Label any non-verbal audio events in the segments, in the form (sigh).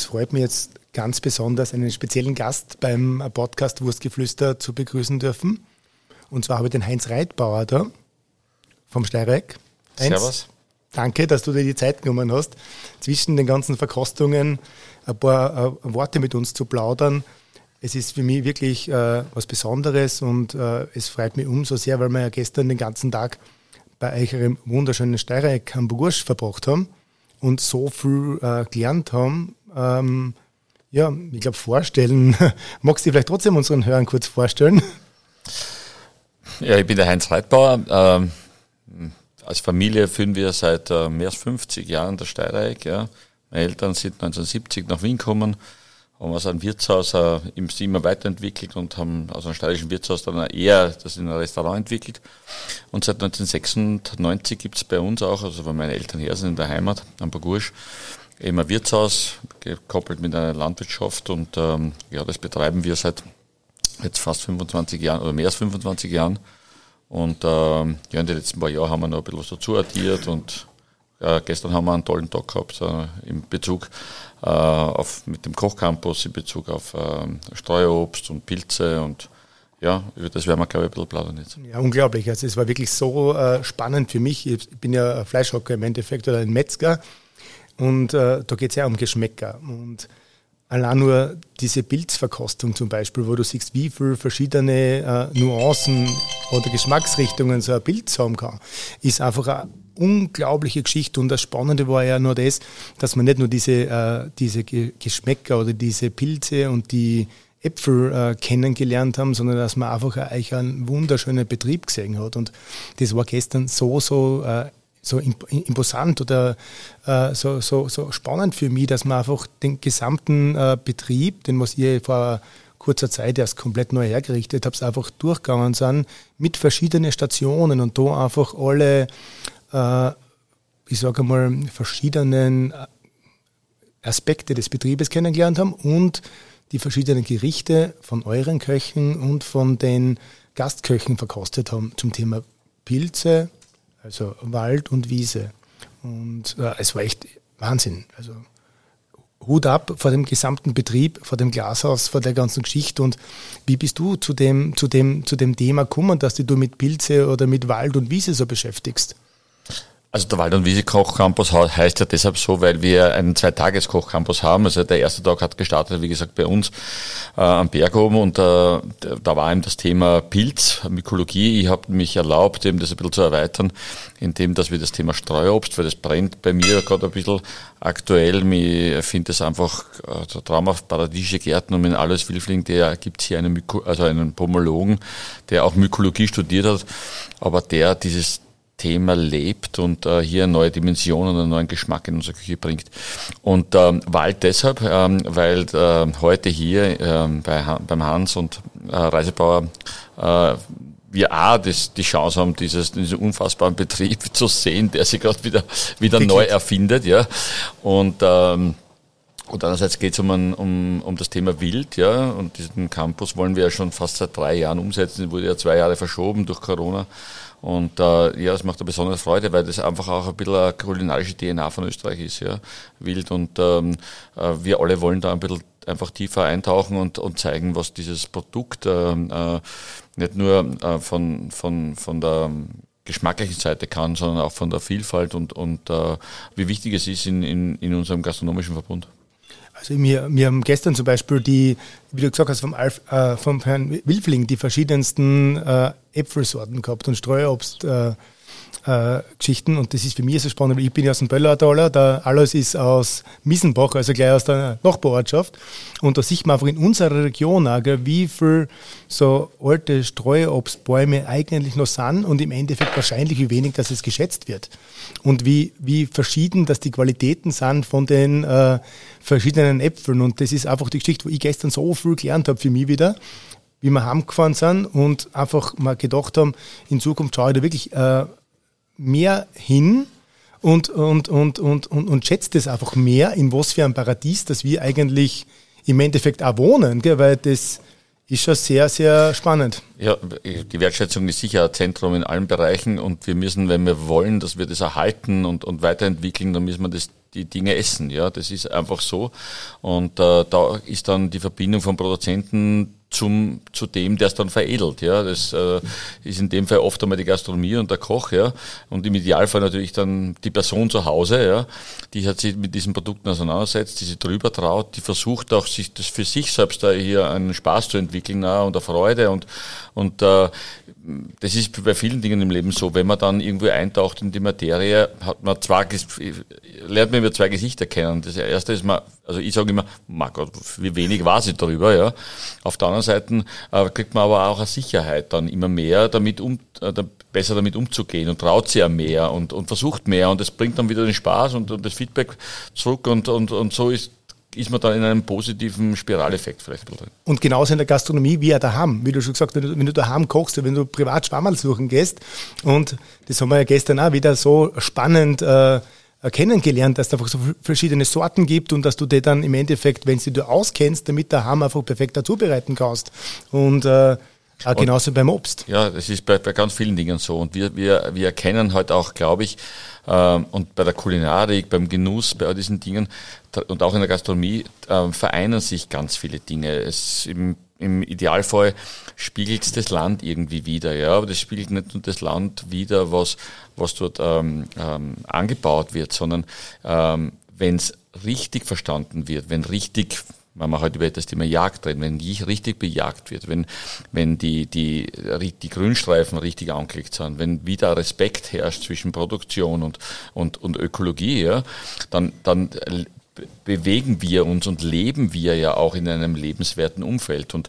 Es freut mich jetzt ganz besonders, einen speziellen Gast beim Podcast Wurstgeflüster zu begrüßen dürfen. Und zwar habe ich den Heinz Reitbauer da vom Steireck. Servus. Danke, dass du dir die Zeit genommen hast, zwischen den ganzen Verkostungen ein paar äh, Worte mit uns zu plaudern. Es ist für mich wirklich äh, was Besonderes und äh, es freut mich umso sehr, weil wir ja gestern den ganzen Tag bei euch einem wunderschönen Steireck Hamburgursch verbracht haben und so viel äh, gelernt haben ähm, ja, ich glaube, vorstellen. (laughs) Magst du dich vielleicht trotzdem unseren Hörern kurz vorstellen? Ja, ich bin der Heinz Reitbauer. Ähm, als Familie führen wir seit äh, mehr als 50 Jahren das Steirereck. Ja. Meine Eltern sind 1970 nach Wien gekommen, haben aus einem Wirtshaus äh, im immer weiterentwickelt und haben aus einem steirischen Wirtshaus dann eher das in ein Restaurant entwickelt. Und seit 1996 gibt es bei uns auch, also von meinen Eltern her sind in der Heimat, am Burgursch, eben ein Wirtshaus, gekoppelt mit einer Landwirtschaft und ähm, ja, das betreiben wir seit jetzt fast 25 Jahren oder mehr als 25 Jahren. Und ähm, ja, in den letzten paar Jahren haben wir noch ein bisschen was dazu addiert und äh, gestern haben wir einen tollen Tag gehabt äh, im Bezug äh, auf mit dem Kochcampus, in Bezug auf äh, Streuobst und Pilze und ja, über das werden wir, glaube ich, ein bisschen plaudern jetzt. Ja, unglaublich. Also es war wirklich so äh, spannend für mich. Ich bin ja Fleischhocker im Endeffekt oder ein Metzger und äh, da geht es ja um Geschmäcker. Und allein nur diese Pilzverkostung zum Beispiel, wo du siehst, wie viele verschiedene äh, Nuancen oder Geschmacksrichtungen so ein Pilz haben kann, ist einfach eine unglaubliche Geschichte. Und das Spannende war ja nur das, dass man nicht nur diese, äh, diese Geschmäcker oder diese Pilze und die Äpfel äh, kennengelernt haben, sondern dass man einfach eigentlich einen wunderschönen Betrieb gesehen hat. Und das war gestern so, so äh, so imposant oder äh, so, so, so spannend für mich, dass man einfach den gesamten äh, Betrieb, den was ihr vor kurzer Zeit erst komplett neu hergerichtet habt, einfach durchgegangen sind mit verschiedenen Stationen und da einfach alle, äh, ich sage mal, verschiedenen äh, Aspekte des Betriebes kennengelernt haben und die verschiedenen Gerichte von euren Köchen und von den Gastköchen verkostet haben zum Thema Pilze, also Wald und Wiese. Und äh, es war echt Wahnsinn. Also Hut ab vor dem gesamten Betrieb, vor dem Glashaus, vor der ganzen Geschichte. Und wie bist du zu dem, zu dem, zu dem Thema gekommen, dass du mit Pilze oder mit Wald und Wiese so beschäftigst? Also der Wald- und Wiese-Kochcampus heißt ja deshalb so, weil wir einen Zweitages-Kochcampus haben. Also der erste Tag hat gestartet, wie gesagt, bei uns äh, am Berg oben und äh, da war eben das Thema Pilz, Mykologie. Ich habe mich erlaubt, eben das ein bisschen zu erweitern, indem dass wir das Thema Streuobst, weil das brennt bei mir gerade ein bisschen aktuell. Ich finde es einfach äh, traumhaft paradiesische Gärten und in alles Wilfling, der gibt hier einen, Myko, also einen Pomologen, der auch Mykologie studiert hat, aber der dieses Thema lebt und äh, hier eine neue Dimension und einen neuen Geschmack in unsere Küche bringt. Und ähm, Wald deshalb, ähm, weil äh, heute hier ähm, bei, beim Hans und äh, Reisebauer äh, wir A, das, die Chance haben, dieses, diesen unfassbaren Betrieb (laughs) zu sehen, der sich gerade wieder, wieder neu erfindet, ja. Und, ähm, und andererseits geht es um, um, um das Thema Wild, ja. Und diesen Campus wollen wir ja schon fast seit drei Jahren umsetzen, wurde ja zwei Jahre verschoben durch Corona. Und äh, ja, es macht eine besondere Freude, weil das einfach auch ein bisschen eine kulinarische DNA von Österreich ist, ja, wild. Und ähm, äh, wir alle wollen da ein bisschen einfach tiefer eintauchen und, und zeigen, was dieses Produkt äh, äh, nicht nur äh, von, von, von der geschmacklichen Seite kann, sondern auch von der Vielfalt und, und äh, wie wichtig es ist in, in, in unserem gastronomischen Verbund. Also wir, wir haben gestern zum Beispiel die, wie du gesagt hast, vom, Alf, äh, vom Herrn Wilfling die verschiedensten äh, Äpfelsorten gehabt und Streuobst. Äh, äh, Geschichten. Und das ist für mich so spannend, weil ich bin ja aus dem Böllertaler, da alles ist aus Miesenbach, also gleich aus der Nachbarortschaft. Und da sieht man einfach in unserer Region auch, wie viel so alte Streuobstbäume eigentlich noch sind und im Endeffekt wahrscheinlich wie wenig, dass es geschätzt wird. Und wie, wie verschieden, dass die Qualitäten sind von den äh, verschiedenen Äpfeln. Und das ist einfach die Geschichte, wo ich gestern so viel gelernt habe für mich wieder, wie wir heimgefahren sind und einfach mal gedacht haben, in Zukunft schaue ich da wirklich äh, mehr hin und, und, und, und, und, und schätzt es einfach mehr, in was für ein Paradies, dass wir eigentlich im Endeffekt auch wohnen, gell? weil das ist schon sehr, sehr spannend. Ja, die Wertschätzung ist sicher ein Zentrum in allen Bereichen und wir müssen, wenn wir wollen, dass wir das erhalten und, und weiterentwickeln, dann müssen wir das, die Dinge essen. Ja, das ist einfach so. Und äh, da ist dann die Verbindung von Produzenten zum, zu dem, der es dann veredelt. Ja, das äh, ist in dem Fall oft einmal die Gastronomie und der Koch, ja, und im Idealfall natürlich dann die Person zu Hause, ja, die hat sich mit diesen Produkten auseinandersetzt, die sich drüber traut, die versucht auch sich das für sich selbst da hier einen Spaß zu entwickeln na, und eine Freude und und äh, das ist bei vielen Dingen im Leben so, wenn man dann irgendwo eintaucht in die Materie, hat man zwei, lernt man über zwei Gesichter kennen. Das erste ist man, also ich sage immer, mein Gott, wie wenig weiß ich darüber, ja. Auf der anderen Seite äh, kriegt man aber auch eine Sicherheit dann immer mehr damit um, äh, besser damit umzugehen und traut sich ja mehr und, und versucht mehr und das bringt dann wieder den Spaß und, und das Feedback zurück und, und, und so ist ist man dann in einem positiven Spiraleffekt vielleicht. Und genauso in der Gastronomie wie auch daheim. Wie du schon gesagt hast, wenn du, wenn du daheim kochst, wenn du privat Schwammerl suchen gehst. Und das haben wir ja gestern auch wieder so spannend äh, kennengelernt, dass es einfach so verschiedene Sorten gibt und dass du die dann im Endeffekt, wenn du auskennst, damit daheim einfach perfekt zubereiten kannst. Und äh, auch genauso beim Obst. Ja, das ist bei, bei ganz vielen Dingen so. Und wir, wir, wir erkennen halt auch, glaube ich, ähm, und bei der Kulinarik, beim Genuss, bei all diesen Dingen und auch in der Gastronomie äh, vereinen sich ganz viele Dinge. Es im, im Idealfall spiegelt das Land irgendwie wieder, ja, aber das spiegelt nicht nur das Land wieder, was, was dort ähm, ähm, angebaut wird, sondern ähm, wenn es richtig verstanden wird, wenn richtig wenn man heute über das Thema Jagd reden, wenn die richtig bejagt wird, wenn, wenn die, die, die Grünstreifen richtig angelegt sind, wenn wieder Respekt herrscht zwischen Produktion und, und, und Ökologie, ja, dann, dann bewegen wir uns und leben wir ja auch in einem lebenswerten Umfeld. Und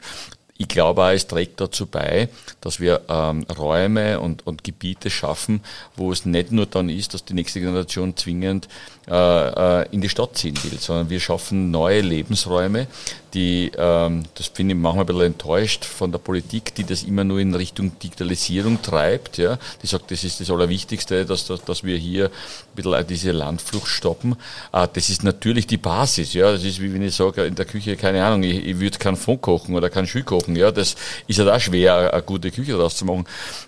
ich glaube auch, es trägt dazu bei, dass wir ähm, Räume und, und Gebiete schaffen, wo es nicht nur dann ist, dass die nächste Generation zwingend äh, äh, in die Stadt ziehen will, sondern wir schaffen neue Lebensräume, die, ähm, das finde ich manchmal ein bisschen enttäuscht von der Politik, die das immer nur in Richtung Digitalisierung treibt, ja, die sagt, das ist das Allerwichtigste, dass, dass, dass wir hier ein bisschen diese Landflucht stoppen. Äh, das ist natürlich die Basis, ja, das ist wie wenn ich sage, in der Küche, keine Ahnung, ich, ich würde keinen Fond kochen oder keinen Schü kochen, ja, das ist ja halt auch schwer, eine gute Küche daraus zu machen,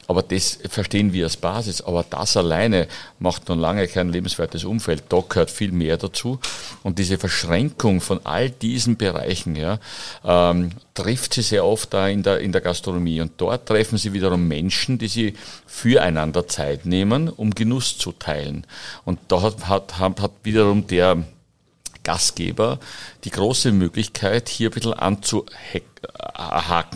aber das verstehen wir als Basis, aber das alleine macht noch lange kein lebenswertes Umfeld, da gehört viel mehr dazu. Und diese Verschränkung von all diesen Bereichen ja, ähm, trifft sie sehr oft da in der, in der Gastronomie. Und dort treffen sie wiederum Menschen, die sie füreinander Zeit nehmen, um Genuss zu teilen. Und da hat, hat, hat wiederum der Gastgeber die große Möglichkeit, hier ein bisschen anzuhaken,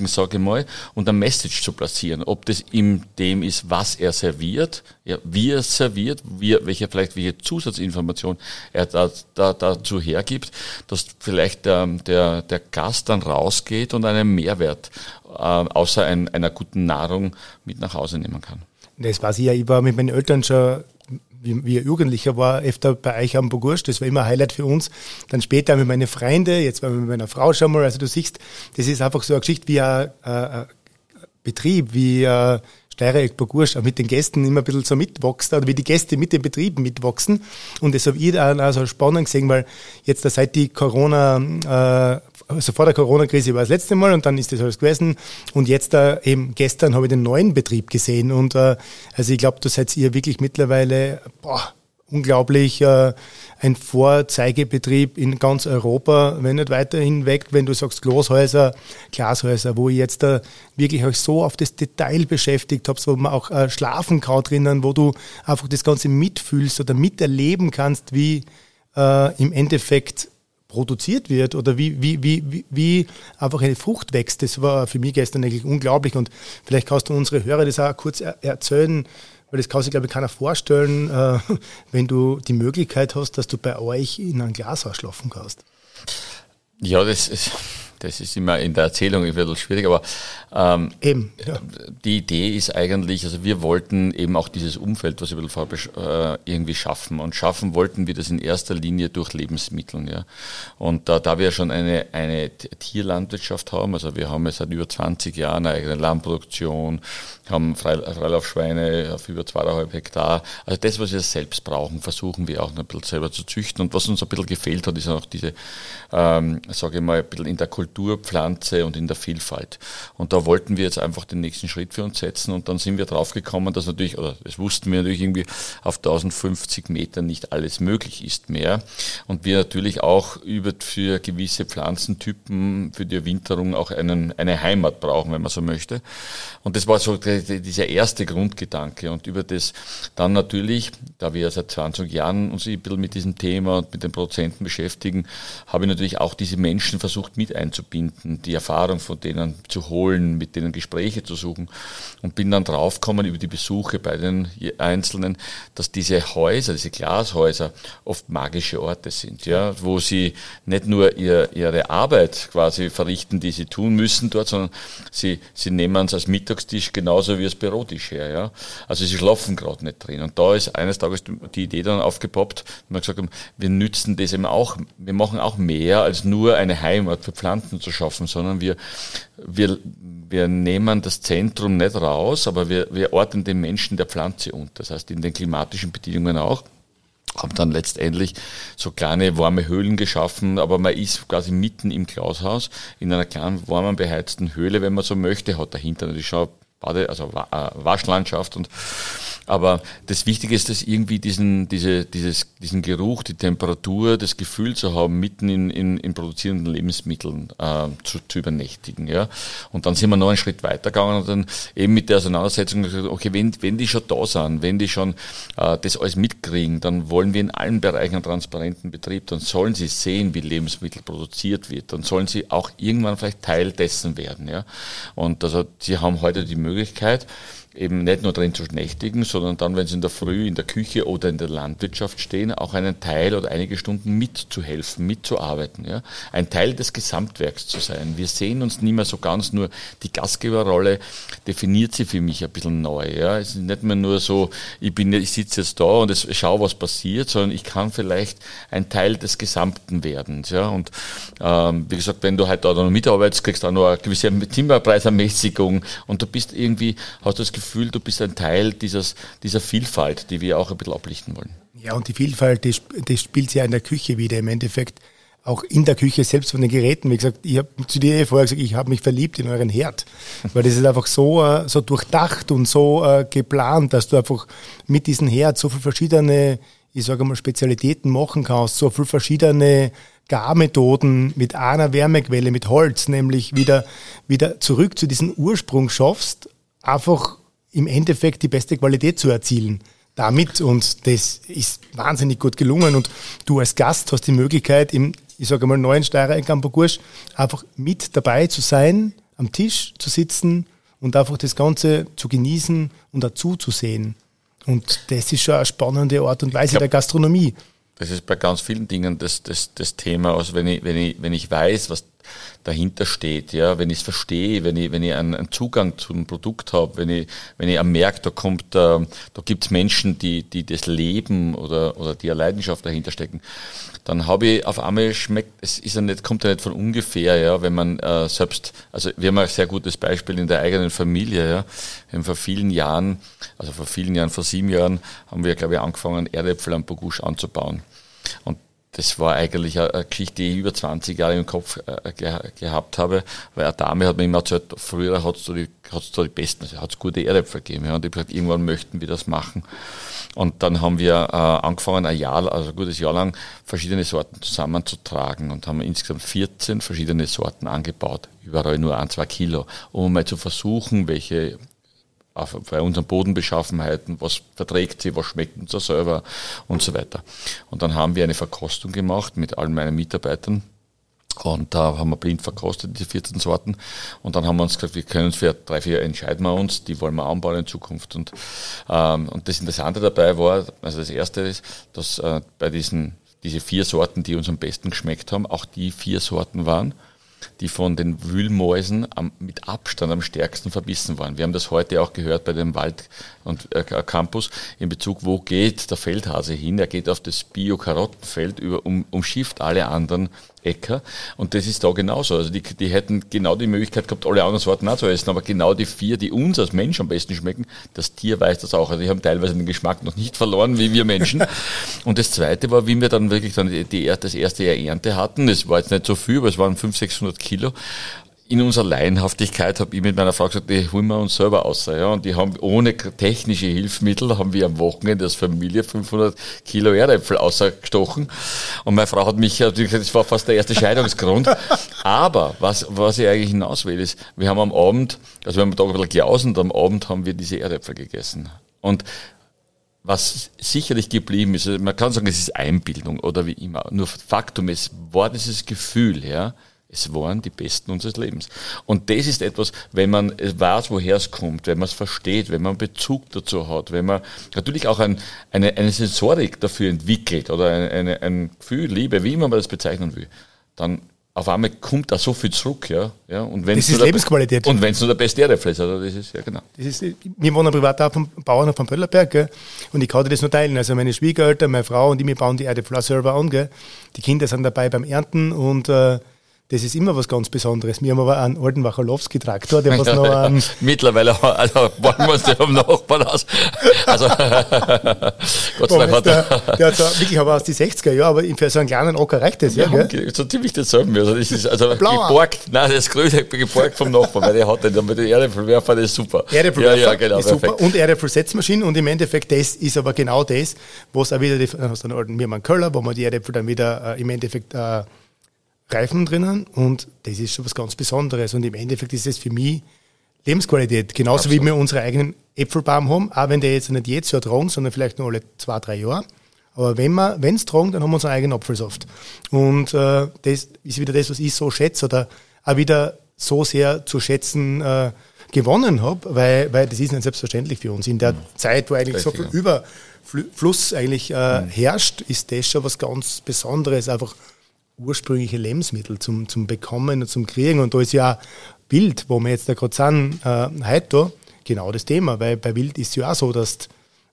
sage ich mal, und ein Message zu platzieren. Ob das in dem ist, was er serviert, ja, wie er serviert, wie, welche, vielleicht welche Zusatzinformation er da, da, dazu hergibt, dass vielleicht der, der, der Gast dann rausgeht und einen Mehrwert äh, außer ein, einer guten Nahrung mit nach Hause nehmen kann. Das weiß ich ja, ich war mit meinen Eltern schon wie, wie Jugendlicher war, öfter bei euch am Burgursch, das war immer ein Highlight für uns. Dann später mit meinen Freunden, jetzt war mit meiner Frau schon mal, also du siehst, das ist einfach so eine Geschichte wie ein, ein Betrieb, wie ein Steiereck Burgursch mit den Gästen immer ein bisschen so mitwachsen oder wie die Gäste mit dem Betrieb mitwachsen. Und das habe ich auch so spannend gesehen, weil jetzt seit die Corona äh, also vor der Corona-Krise war das letzte Mal und dann ist das alles gewesen. Und jetzt äh, eben gestern habe ich den neuen Betrieb gesehen. Und äh, also ich glaube, da seid ihr wirklich mittlerweile boah, unglaublich äh, ein Vorzeigebetrieb in ganz Europa, wenn nicht weiterhin weg, wenn du sagst Glashäuser, Glashäuser, wo ich jetzt äh, wirklich euch so auf das Detail beschäftigt habe, wo man auch äh, schlafen kann drinnen, wo du einfach das Ganze mitfühlst oder miterleben kannst, wie äh, im Endeffekt produziert wird oder wie, wie, wie, wie einfach eine Frucht wächst. Das war für mich gestern eigentlich unglaublich und vielleicht kannst du unsere Hörer das auch kurz erzählen, weil das kann sich, glaube ich, keiner vorstellen, äh, (laughs) wenn du die Möglichkeit hast, dass du bei euch in ein Glashaus schlafen kannst. Ja, das ist das ist immer in der Erzählung ein bisschen schwierig, aber ähm, eben, ja. die Idee ist eigentlich, also wir wollten eben auch dieses Umfeld, was ich ein bisschen äh, irgendwie schaffen. Und schaffen wollten wir das in erster Linie durch Lebensmittel. Ja. Und da, da wir schon eine, eine Tierlandwirtschaft haben, also wir haben jetzt seit über 20 Jahren eine eigene Landproduktion, haben Freilaufschweine auf über zweieinhalb Hektar. Also das, was wir selbst brauchen, versuchen wir auch ein bisschen selber zu züchten. Und was uns ein bisschen gefehlt hat, ist auch diese, ähm, sage ich mal, ein bisschen in der Kultur Naturpflanze und in der Vielfalt. Und da wollten wir jetzt einfach den nächsten Schritt für uns setzen und dann sind wir draufgekommen, dass natürlich, oder das wussten wir natürlich irgendwie, auf 1050 Metern nicht alles möglich ist mehr. Und wir natürlich auch über für gewisse Pflanzentypen für die Winterung auch einen, eine Heimat brauchen, wenn man so möchte. Und das war so dieser erste Grundgedanke. Und über das dann natürlich, da wir seit 20 Jahren uns ein bisschen mit diesem Thema und mit den Produzenten beschäftigen, habe ich natürlich auch diese Menschen versucht mit einzubinden, die Erfahrung von denen zu holen, mit denen Gespräche zu suchen und bin dann draufgekommen über die Besuche bei den Einzelnen, dass diese Häuser, diese Glashäuser oft magische Orte sind, ja, wo sie nicht nur ihr, ihre Arbeit quasi verrichten, die sie tun müssen dort, sondern sie, sie nehmen es als Mittagstisch genauso wie als Bürotisch her, ja. Also sie schlafen gerade nicht drin. Und da ist eines Tages die Idee dann aufgepoppt, wir gesagt haben, wir nützen das eben auch, wir machen auch mehr als nur eine Heimat für Pflanzen zu schaffen, sondern wir, wir, wir nehmen das Zentrum nicht raus, aber wir, wir orten den Menschen der Pflanze unter. Das heißt, in den klimatischen Bedingungen auch haben dann letztendlich so kleine warme Höhlen geschaffen, aber man ist quasi mitten im Glashaus in einer kleinen warmen beheizten Höhle, wenn man so möchte, hat dahinter natürlich schon Bade, also äh, Waschlandschaft und aber das Wichtige ist, dass irgendwie diesen, diese, dieses, diesen Geruch, die Temperatur, das Gefühl zu haben, mitten in, in, in produzierenden Lebensmitteln äh, zu, zu übernächtigen. Ja. Und dann sind wir noch einen Schritt weitergegangen und dann eben mit der Auseinandersetzung okay, wenn, wenn die schon da sind, wenn die schon äh, das alles mitkriegen, dann wollen wir in allen Bereichen einen transparenten Betrieb, dann sollen sie sehen, wie Lebensmittel produziert wird, dann sollen sie auch irgendwann vielleicht Teil dessen werden. Ja. Und also sie haben heute die Möglichkeit, Möglichkeit, eben nicht nur drin zu nächtigen, sondern dann, wenn sie in der Früh in der Küche oder in der Landwirtschaft stehen, auch einen Teil oder einige Stunden mitzuhelfen, mitzuarbeiten. Ja? Ein Teil des Gesamtwerks zu sein. Wir sehen uns nicht mehr so ganz nur, die Gastgeberrolle definiert sie für mich ein bisschen neu. Ja? Es ist nicht mehr nur so, ich bin, ich sitze jetzt da und es, schau, was passiert, sondern ich kann vielleicht ein Teil des Gesamten werden. Ja? Und ähm, wie gesagt, wenn du halt da noch mitarbeitest, kriegst du auch noch eine gewisse Timberpreisermäßigung und du bist irgendwie, hast das Gefühl, Gefühl, du bist ein Teil dieses, dieser Vielfalt, die wir auch ein bisschen ablichten wollen. Ja, und die Vielfalt, die, die spielt sich ja in der Küche wieder im Endeffekt. Auch in der Küche selbst von den Geräten. Wie gesagt, ich habe zu dir vorher gesagt, ich habe mich verliebt in euren Herd. Weil das ist einfach so, äh, so durchdacht und so äh, geplant, dass du einfach mit diesem Herd so viele verschiedene, ich sage mal, Spezialitäten machen kannst, so viele verschiedene Garmethoden mit einer Wärmequelle, mit Holz, nämlich wieder, wieder zurück zu diesem Ursprung schaffst, einfach im Endeffekt die beste Qualität zu erzielen damit und das ist wahnsinnig gut gelungen und du als Gast hast die Möglichkeit im, ich sage mal, neuen Steirer in Campokursch einfach mit dabei zu sein, am Tisch zu sitzen und einfach das Ganze zu genießen und dazu zu sehen. Und das ist schon eine spannende Art und Weise glaub, der Gastronomie. Das ist bei ganz vielen Dingen das, das, das Thema. Also wenn ich, wenn ich, wenn ich weiß, was dahinter steht, ja, wenn ich es verstehe, wenn ich, wenn ich einen, einen Zugang zum Produkt habe, wenn ich, wenn ich merke, da kommt, äh, da gibt es Menschen, die, die das Leben oder, oder die eine Leidenschaft dahinter stecken, dann habe ich auf einmal schmeckt, es ist ja nicht, kommt ja nicht von ungefähr, ja, wenn man äh, selbst, also wir haben ein sehr gutes Beispiel in der eigenen Familie, ja, wir haben vor vielen Jahren, also vor vielen Jahren, vor sieben Jahren, haben wir, glaube ich, angefangen, Erdäpfel am Bogusch anzubauen. Und das war eigentlich eine Geschichte, die ich über 20 Jahre im Kopf äh, gehabt habe, weil eine Dame hat mir immer erzählt, früher hat es da die, hat's die besten, also hat es gute Erdäpfel gegeben. Ja, und ich habe gesagt, irgendwann möchten wir das machen. Und dann haben wir äh, angefangen, ein Jahr, also ein gutes Jahr lang, verschiedene Sorten zusammenzutragen und haben insgesamt 14 verschiedene Sorten angebaut, überall nur ein, zwei Kilo, um mal zu versuchen, welche bei unseren Bodenbeschaffenheiten, was verträgt sie, was schmeckt uns da selber und so weiter. Und dann haben wir eine Verkostung gemacht mit allen meinen Mitarbeitern. Und da haben wir blind verkostet, diese 14 Sorten. Und dann haben wir uns gesagt, wir können uns für drei, vier entscheiden wir uns, die wollen wir anbauen in Zukunft. Und, ähm, und das Interessante dabei war, also das erste ist, dass äh, bei diesen, diese vier Sorten, die uns am besten geschmeckt haben, auch die vier Sorten waren, die von den Wühlmäusen am, mit Abstand am stärksten verbissen waren. Wir haben das heute auch gehört bei dem Wald- und äh, Campus in Bezug, wo geht der Feldhase hin? Er geht auf das Bio-Karottenfeld, über, um, umschifft alle anderen Äcker. Und das ist da genauso. Also die, die hätten genau die Möglichkeit gehabt, alle anderen Sorten auch zu essen, aber genau die vier, die uns als Mensch am besten schmecken, das Tier weiß das auch. Also die haben teilweise den Geschmack noch nicht verloren, wie wir Menschen. (laughs) Und das zweite war, wie wir dann wirklich dann die, die, das erste Jahr Ernte hatten. Es war jetzt nicht so viel, aber es waren 500, 600 Kilo in unserer Laienhaftigkeit habe ich mit meiner Frau gesagt, die holen wir uns selber aus. Ja, und die haben ohne technische Hilfsmittel, haben wir am Wochenende als Familie 500 Kilo Erdäpfel ausgestochen. Und meine Frau hat mich, das war fast der erste Scheidungsgrund. (laughs) Aber was, was ich eigentlich hinaus will, ist, wir haben am Abend, also wir haben da ein bisschen gejausen und am Abend haben wir diese Erdäpfel gegessen. Und was sicherlich geblieben ist, man kann sagen, es ist Einbildung oder wie immer. Nur Faktum, es war dieses Gefühl, ja, es waren die Besten unseres Lebens. Und das ist etwas, wenn man weiß, woher es kommt, wenn man es versteht, wenn man Bezug dazu hat, wenn man natürlich auch ein, eine, eine Sensorik dafür entwickelt oder eine, eine, ein Gefühl, Liebe, wie immer man das bezeichnen will, dann auf einmal kommt da so viel zurück, ja. ja und das ist Lebensqualität. Der, und wenn es nur der beste Erdäpfel ist, also das ist, ja genau. Das ist, wir wohnen privat auch vom Bauern vom Pöllerberg, gell? und ich kann dir das nur teilen. Also meine Schwiegereltern, meine Frau und ich, wir bauen die Erdäpfel selber an, gell? Die Kinder sind dabei beim Ernten und äh, das ist immer was ganz Besonderes. Wir haben aber einen alten Wacholowski-Traktor, der was noch an (laughs) Mittlerweile also wollen wir uns den Nachbarn aus. Also, (laughs) Gott sei Dank hat der, der hat so, wirklich aber aus die 60er Jahre, aber für so einen kleinen Ocker reicht das, ja, gell? So ziemlich dasselbe. Also, das ist also geborgt, nein, das Größe geborgt vom Nachbarn, weil der hat den, damit der Erdäpfelwerfer, das ist super. Erdäpfelwerfer ja, ja, genau, ist super. Und Erdäpfelsetzmaschine und im Endeffekt, das ist aber genau das, was auch wieder, die, aus den alten Mirmann Köller, wo man die Erdäpfel dann wieder äh, im Endeffekt äh, Reifen drinnen und das ist schon was ganz Besonderes. Und im Endeffekt ist es für mich Lebensqualität. Genauso Absolut. wie wir unsere eigenen Äpfelbaum haben, auch wenn der jetzt nicht jedes Jahr tragen, sondern vielleicht nur alle zwei, drei Jahre. Aber wenn wir, wenn es tragen, dann haben wir unseren eigenen Apfelsaft. Und äh, das ist wieder das, was ich so schätze oder auch wieder so sehr zu schätzen äh, gewonnen habe, weil, weil das ist nicht selbstverständlich für uns. In der mhm. Zeit, wo eigentlich so viel ja. Überfluss eigentlich äh, mhm. herrscht, ist das schon was ganz Besonderes, einfach ursprüngliche Lebensmittel zum, zum Bekommen und zum Kriegen. Und da ist ja Wild, wo wir jetzt da gerade sind, äh, heute genau das Thema, weil bei Wild ist ja auch so, dass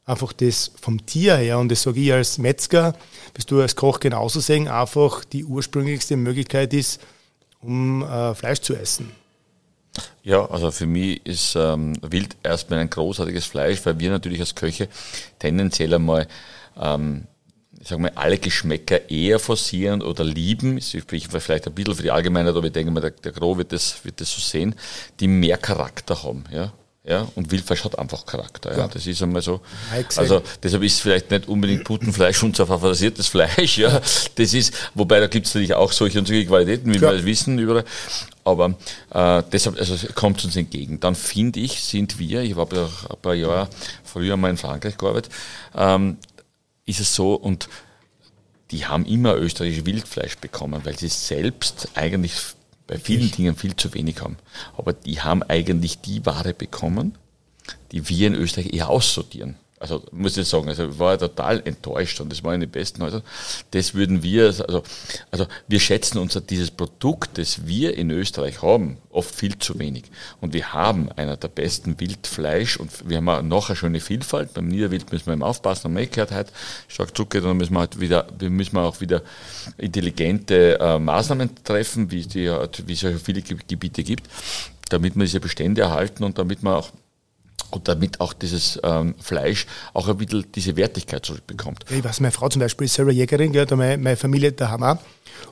einfach das vom Tier her, und das sage ich als Metzger, bist du als Koch genauso sehen, einfach die ursprünglichste Möglichkeit ist, um äh, Fleisch zu essen. Ja, also für mich ist ähm, Wild erstmal ein großartiges Fleisch, weil wir natürlich als Köche tendenziell einmal ähm, ich sag mal, alle Geschmäcker eher forcieren oder lieben, ich spreche vielleicht ein bisschen für die Allgemeinheit, aber ich denke mal, der, der Gro wird das, wird das so sehen, die mehr Charakter haben, ja. Ja, und Wildfleisch hat einfach Charakter. Ja. ja. Das ist einmal so. Also deshalb ist vielleicht nicht unbedingt Putenfleisch unser favorisiertes Fleisch. Ja, das ist, wobei da gibt es natürlich auch solche und solche Qualitäten, wie Klar. wir wissen überall. Aber äh, deshalb also kommt es uns entgegen. Dann finde ich, sind wir, ich habe ja ein paar Jahre früher mal in Frankreich gearbeitet, ähm, ist es so und die haben immer österreichisches Wildfleisch bekommen, weil sie selbst eigentlich bei vielen Dingen viel zu wenig haben. Aber die haben eigentlich die Ware bekommen, die wir in Österreich eher aussortieren also muss ich sagen, also war total enttäuscht und das waren die besten. Also das würden wir, also, also wir schätzen unser dieses Produkt, das wir in Österreich haben, oft viel zu wenig. Und wir haben einer der besten Wildfleisch und wir haben auch noch eine schöne Vielfalt. Beim Niederwild müssen wir eben aufpassen, haben wir gehört heute stark zurückgeht, dann müssen wir halt wieder, wir müssen auch wieder intelligente äh, Maßnahmen treffen, wie, die, wie es ja viele Gebiete gibt, damit wir diese Bestände erhalten und damit wir auch und damit auch dieses ähm, Fleisch auch ein bisschen diese Wertigkeit zurückbekommt. Ich weiß, meine Frau zum Beispiel ist selber Jägerin, gell, meine, meine Familie daheim auch.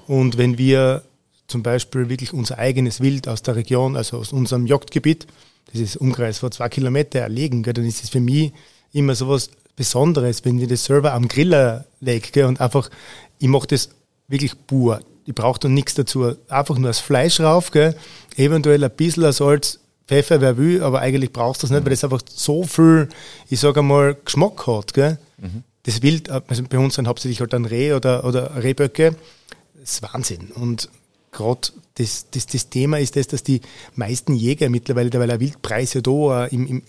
Und wenn wir zum Beispiel wirklich unser eigenes Wild aus der Region, also aus unserem Jagdgebiet, das ist Umkreis von zwei Kilometer erlegen, gell, dann ist es für mich immer so was Besonderes, wenn wir das selber am Griller legen und einfach, ich mache das wirklich pur. Ich brauche da nichts dazu. Einfach nur das Fleisch rauf, gell, eventuell ein bisschen Salz, Pfeffer, wer will, aber eigentlich brauchst du das nicht, mhm. weil das einfach so viel, ich sage einmal, Geschmack hat. Gell? Mhm. Das Wild, also bei uns sind hauptsächlich halt dann Reh oder, oder Rehböcke, das ist Wahnsinn. Und gerade das, das, das Thema ist das, dass die meisten Jäger mittlerweile, weil der Wildpreis ja da äh, im, im,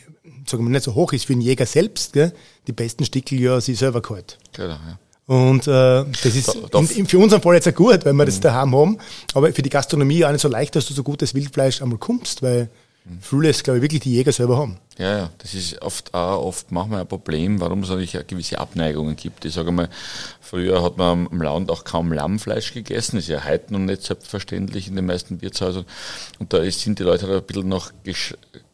sagen wir nicht so hoch ist für den Jäger selbst, gell? die besten Stickel ja sie selber geholt. Genau, ja. Und äh, das ist in, in, für unseren Fall jetzt auch gut, weil wir das mhm. daheim haben. Aber für die Gastronomie auch nicht so leicht, dass du so gutes Wildfleisch einmal kommst, weil Es, glaube ich, wirklich die Jäger selber haben. Ja, ja, das ist oft auch oft manchmal ein Problem, warum es natürlich gewisse Abneigungen gibt. Ich sage mal, früher hat man am Land auch kaum Lammfleisch gegessen, ist ja heute noch nicht selbstverständlich in den meisten Wirtshäusern. Und da sind die Leute halt ein bisschen noch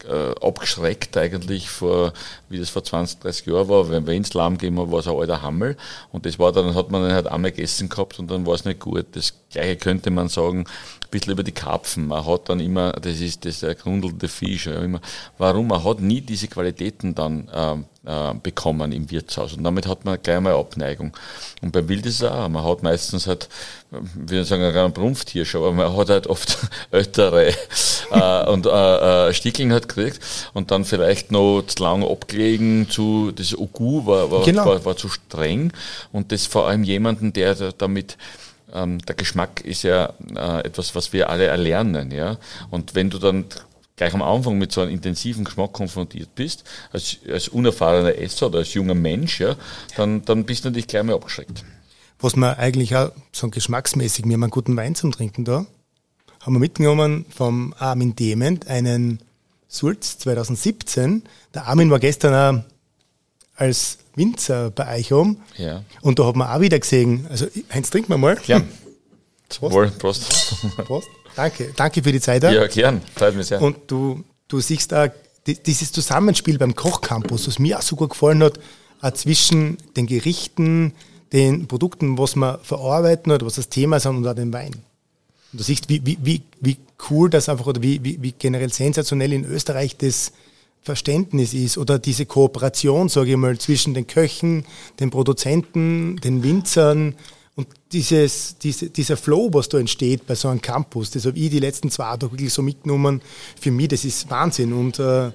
äh, abgeschreckt eigentlich vor, wie das vor 20, 30 Jahren war. Wenn wir ins Lamm war es ein alter Hammel. Und das war dann, hat man dann halt einmal gegessen gehabt und dann war es nicht gut. Das Gleiche könnte man sagen, ein bisschen über die Karpfen. Man hat dann immer, das ist das der grundelnde Fisch, ja, immer, warum? Man hat nie diese Qualitäten dann ähm, äh, bekommen im Wirtshaus. Und damit hat man gleich mal Abneigung. Und beim Wild ist es auch, man hat meistens halt, wir sagen ein Brumpftiersch, aber man hat halt oft (laughs) ältere äh, und äh, äh, Stickeln hat gekriegt und dann vielleicht noch zu lang abgelegen zu, das Ogu war, war, genau. war, war zu streng und das vor allem jemanden, der damit ähm, der Geschmack ist ja äh, etwas, was wir alle erlernen, ja. Und wenn du dann gleich am Anfang mit so einem intensiven Geschmack konfrontiert bist, als, als unerfahrener Esser oder als junger Mensch, ja, dann, dann bist du natürlich gleich mal abgeschreckt. Was man eigentlich auch so geschmacksmäßig, wir haben einen guten Wein zum Trinken da, haben wir mitgenommen vom Armin Dement, einen Sulz 2017. Der Armin war gestern auch als Winzer bei euch um. Ja. Und da hat man auch wieder gesehen, also Heinz, trinken wir mal. Ja. (laughs) Prost. Wohl, Prost. Prost. Danke, danke für die Zeit. Ja, gern, freut mich sehr. Und du, du siehst da dieses Zusammenspiel beim Kochcampus, was mir auch so gut gefallen hat, auch zwischen den Gerichten, den Produkten, was wir verarbeiten oder was das Thema ist und auch dem Wein. Und du siehst, wie, wie, wie, wie cool das einfach oder wie, wie, wie generell sensationell in Österreich das Verständnis ist oder diese Kooperation, sage ich mal, zwischen den Köchen, den Produzenten, den Winzern, dieses, diese, dieser Flow, was da entsteht bei so einem Campus, das habe ich die letzten zwei Tage wirklich so mitgenommen. Für mich, das ist Wahnsinn und äh,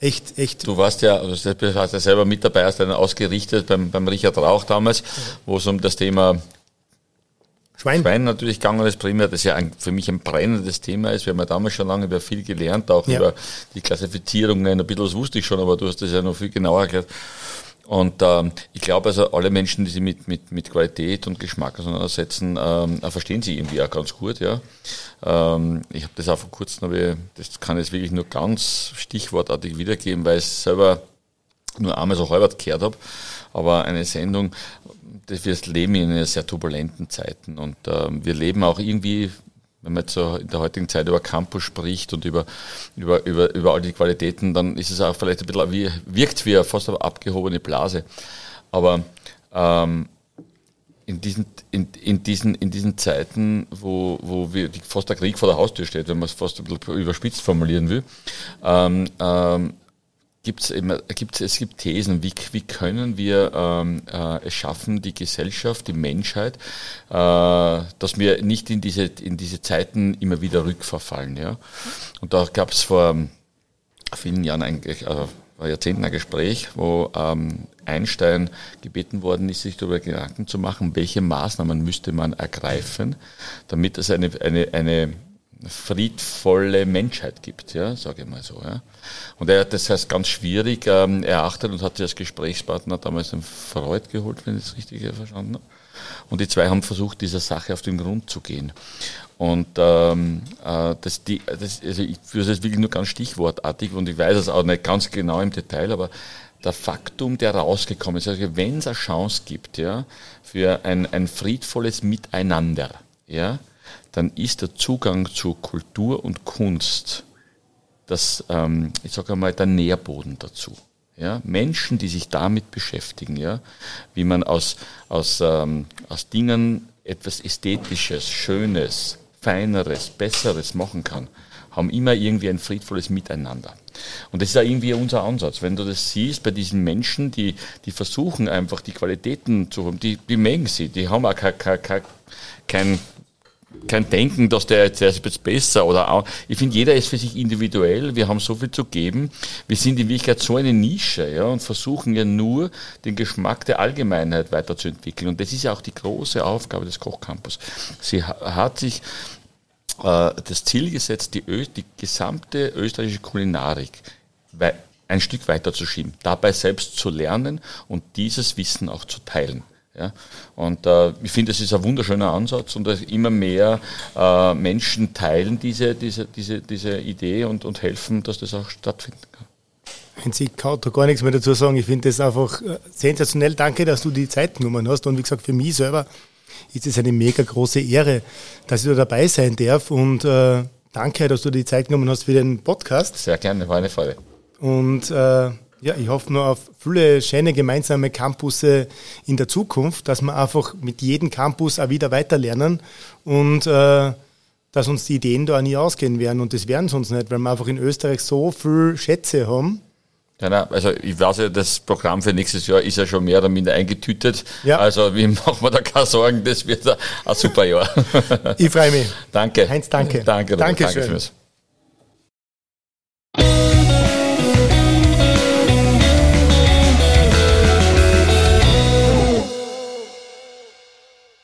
echt, echt. Du warst ja, du warst ja selber mit dabei, hast einen ausgerichtet beim, beim Richard Rauch damals, wo es um das Thema Schwein. Schwein natürlich gegangen ist primär, das ja ein, für mich ein brennendes Thema ist. Wir haben ja damals schon lange über viel gelernt, auch ja. über die Klassifizierungen. Ein bisschen was wusste ich schon, aber du hast das ja noch viel genauer erklärt. Und ähm, ich glaube, also alle Menschen, die sich mit, mit, mit Qualität und Geschmack auseinandersetzen, ähm, äh, verstehen sie irgendwie auch ganz gut. Ja. Ähm, ich habe das auch vor kurzem, aber das kann jetzt wirklich nur ganz stichwortartig wiedergeben, weil ich es selber nur einmal so halbert gehört habe. Aber eine Sendung, dass wir leben in sehr turbulenten Zeiten und ähm, wir leben auch irgendwie wenn man jetzt so in der heutigen Zeit über Campus spricht und über, über, über, über all die Qualitäten, dann ist es auch vielleicht ein bisschen, wie, wirkt wie fast eine abgehobene Blase. Aber ähm, in diesen, in, in, diesen, in diesen Zeiten, wo, wo wir, fast der Krieg vor der Haustür steht, wenn man es fast ein bisschen überspitzt formulieren will, ähm, ähm, gibt's immer, gibt's, es gibt Thesen, wie, wie können wir ähm, äh, es schaffen, die Gesellschaft, die Menschheit, äh, dass wir nicht in diese, in diese Zeiten immer wieder rückverfallen. Ja? Und da gab es vor vielen Jahren eigentlich, vor Jahrzehnten ein Gespräch, wo ähm, Einstein gebeten worden ist, sich darüber Gedanken zu machen, welche Maßnahmen müsste man ergreifen, damit es eine, eine, eine friedvolle Menschheit gibt, ja, sage ich mal so. Ja. Und er hat das als ganz schwierig ähm, erachtet und hat sich als Gesprächspartner damals den Freud geholt, wenn ich das richtig verstanden habe. Und die zwei haben versucht, dieser Sache auf den Grund zu gehen. Und ähm, äh, das, die, das, also ich führe es wirklich nur ganz stichwortartig und ich weiß es auch nicht ganz genau im Detail, aber der Faktum, der rausgekommen ist, also wenn es eine Chance gibt, ja, für ein, ein friedvolles Miteinander, ja, dann ist der Zugang zu Kultur und Kunst, das, ähm, ich sage einmal, der Nährboden dazu. Ja, Menschen, die sich damit beschäftigen, ja, wie man aus, aus, ähm, aus Dingen etwas Ästhetisches, Schönes, Feineres, Besseres machen kann, haben immer irgendwie ein friedvolles Miteinander. Und das ist ja irgendwie unser Ansatz. Wenn du das siehst bei diesen Menschen, die, die versuchen einfach die Qualitäten zu haben, die, die mengen sie, die haben auch kein, kein, kein kein Denken, dass der jetzt, der ist jetzt besser oder auch. Ich finde, jeder ist für sich individuell. Wir haben so viel zu geben. Wir sind in Wirklichkeit so eine Nische, ja, und versuchen ja nur, den Geschmack der Allgemeinheit weiterzuentwickeln. Und das ist ja auch die große Aufgabe des Kochcampus. Sie hat sich äh, das Ziel gesetzt, die, die gesamte österreichische Kulinarik ein Stück weiterzuschieben, dabei selbst zu lernen und dieses Wissen auch zu teilen. Ja? Und äh, ich finde, das ist ein wunderschöner Ansatz und immer mehr äh, Menschen teilen diese, diese, diese, diese Idee und, und helfen, dass das auch stattfinden kann. Heinz, ich kann da gar nichts mehr dazu sagen. Ich finde das einfach äh, sensationell. Danke, dass du die Zeit genommen hast. Und wie gesagt, für mich selber ist es eine mega große Ehre, dass ich da dabei sein darf. Und äh, danke, dass du die Zeit genommen hast für den Podcast. Sehr gerne, war eine Freude. Und äh, ja, ich hoffe nur auf viele schöne gemeinsame Campusse in der Zukunft, dass wir einfach mit jedem Campus auch wieder weiterlernen und äh, dass uns die Ideen da auch nie ausgehen werden. Und das werden sie uns nicht, weil wir einfach in Österreich so viel Schätze haben. Ja, nein, also ich weiß ja, das Programm für nächstes Jahr ist ja schon mehr oder minder eingetütet. Ja. Also wie machen wir da keine Sorgen, das wird ein super Jahr. ich freue mich. (laughs) Danke. Heinz, danke. Danke, danke danke fürs.